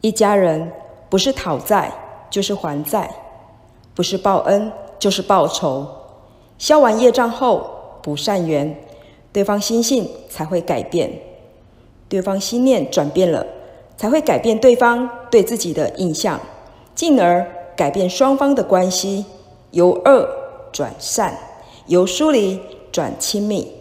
一家人不是讨债就是还债不是报恩就是报仇。消完业障后补善缘对方心性才会改变。对方心念转变了才会改变对方对自己的印象。进而改变双方的关系由恶转善由疏离转亲密。